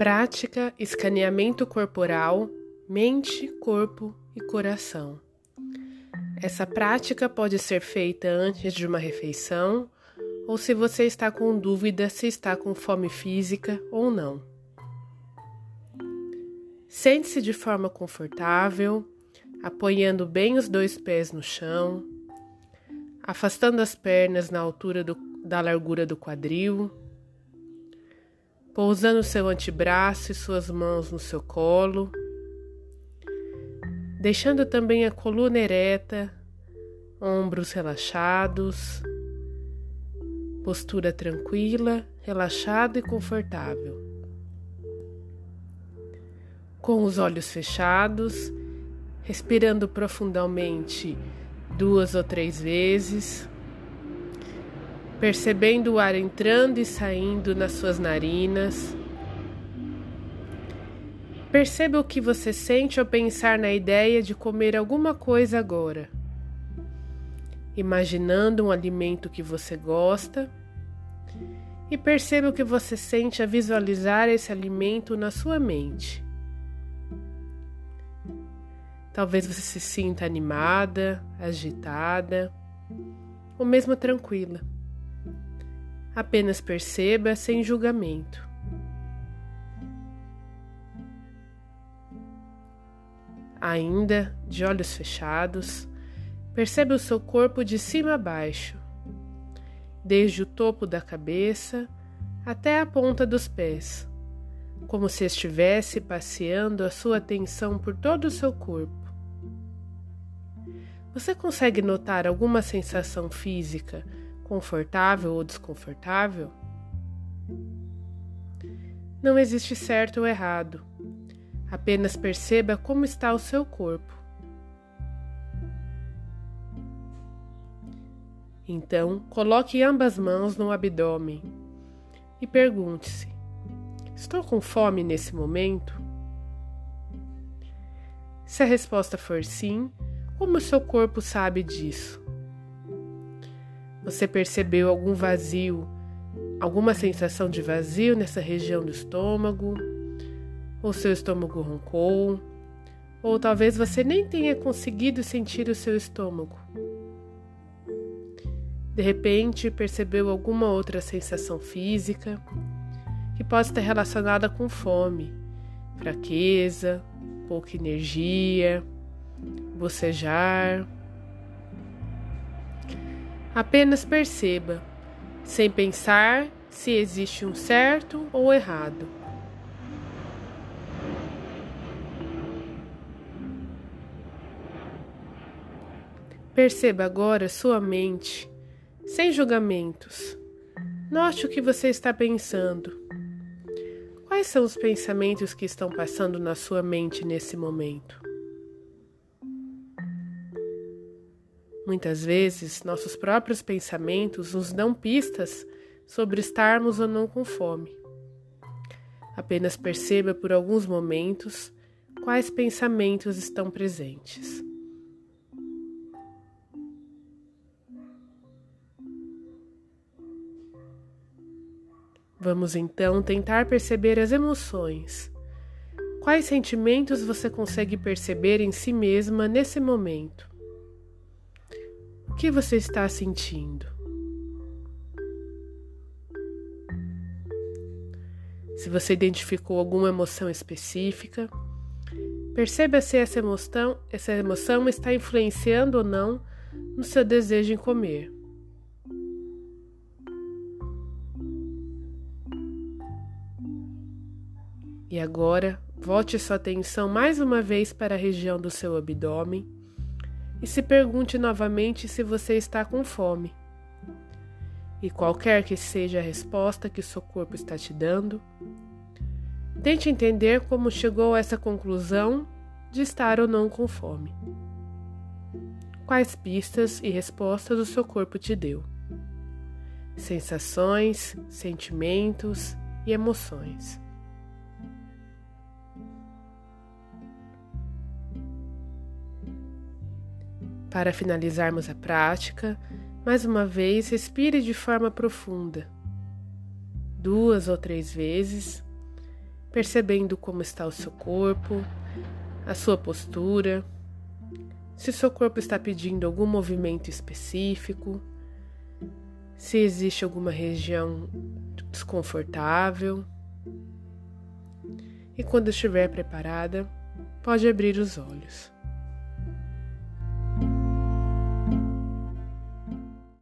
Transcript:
Prática escaneamento corporal, mente, corpo e coração. Essa prática pode ser feita antes de uma refeição ou se você está com dúvida se está com fome física ou não. Sente-se de forma confortável, apoiando bem os dois pés no chão, afastando as pernas na altura do, da largura do quadril pousando seu antebraço e suas mãos no seu colo, deixando também a coluna ereta, ombros relaxados, postura tranquila, relaxada e confortável. Com os olhos fechados, respirando profundamente duas ou três vezes percebendo o ar entrando e saindo nas suas narinas. Perceba o que você sente ao pensar na ideia de comer alguma coisa agora. Imaginando um alimento que você gosta, e perceba o que você sente a visualizar esse alimento na sua mente. Talvez você se sinta animada, agitada ou mesmo tranquila. Apenas perceba sem julgamento. Ainda, de olhos fechados, perceba o seu corpo de cima a baixo, desde o topo da cabeça até a ponta dos pés, como se estivesse passeando a sua atenção por todo o seu corpo. Você consegue notar alguma sensação física confortável ou desconfortável? Não existe certo ou errado. Apenas perceba como está o seu corpo. Então, coloque ambas mãos no abdômen e pergunte-se: Estou com fome nesse momento? Se a resposta for sim, como o seu corpo sabe disso? Você percebeu algum vazio, alguma sensação de vazio nessa região do estômago? Ou seu estômago roncou? Ou talvez você nem tenha conseguido sentir o seu estômago. De repente, percebeu alguma outra sensação física que pode estar relacionada com fome, fraqueza, pouca energia, bocejar. Apenas perceba, sem pensar se existe um certo ou errado. Perceba agora sua mente, sem julgamentos. Note o que você está pensando. Quais são os pensamentos que estão passando na sua mente nesse momento? Muitas vezes, nossos próprios pensamentos nos dão pistas sobre estarmos ou não com fome. Apenas perceba por alguns momentos quais pensamentos estão presentes. Vamos então tentar perceber as emoções. Quais sentimentos você consegue perceber em si mesma nesse momento? Que você está sentindo? Se você identificou alguma emoção específica, perceba se essa emoção, essa emoção está influenciando ou não no seu desejo em comer. E agora, volte sua atenção mais uma vez para a região do seu abdômen e se pergunte novamente se você está com fome. E qualquer que seja a resposta que seu corpo está te dando, tente entender como chegou a essa conclusão de estar ou não com fome. Quais pistas e respostas o seu corpo te deu? Sensações, sentimentos e emoções. Para finalizarmos a prática, mais uma vez respire de forma profunda, duas ou três vezes, percebendo como está o seu corpo, a sua postura, se seu corpo está pedindo algum movimento específico, se existe alguma região desconfortável. E quando estiver preparada, pode abrir os olhos.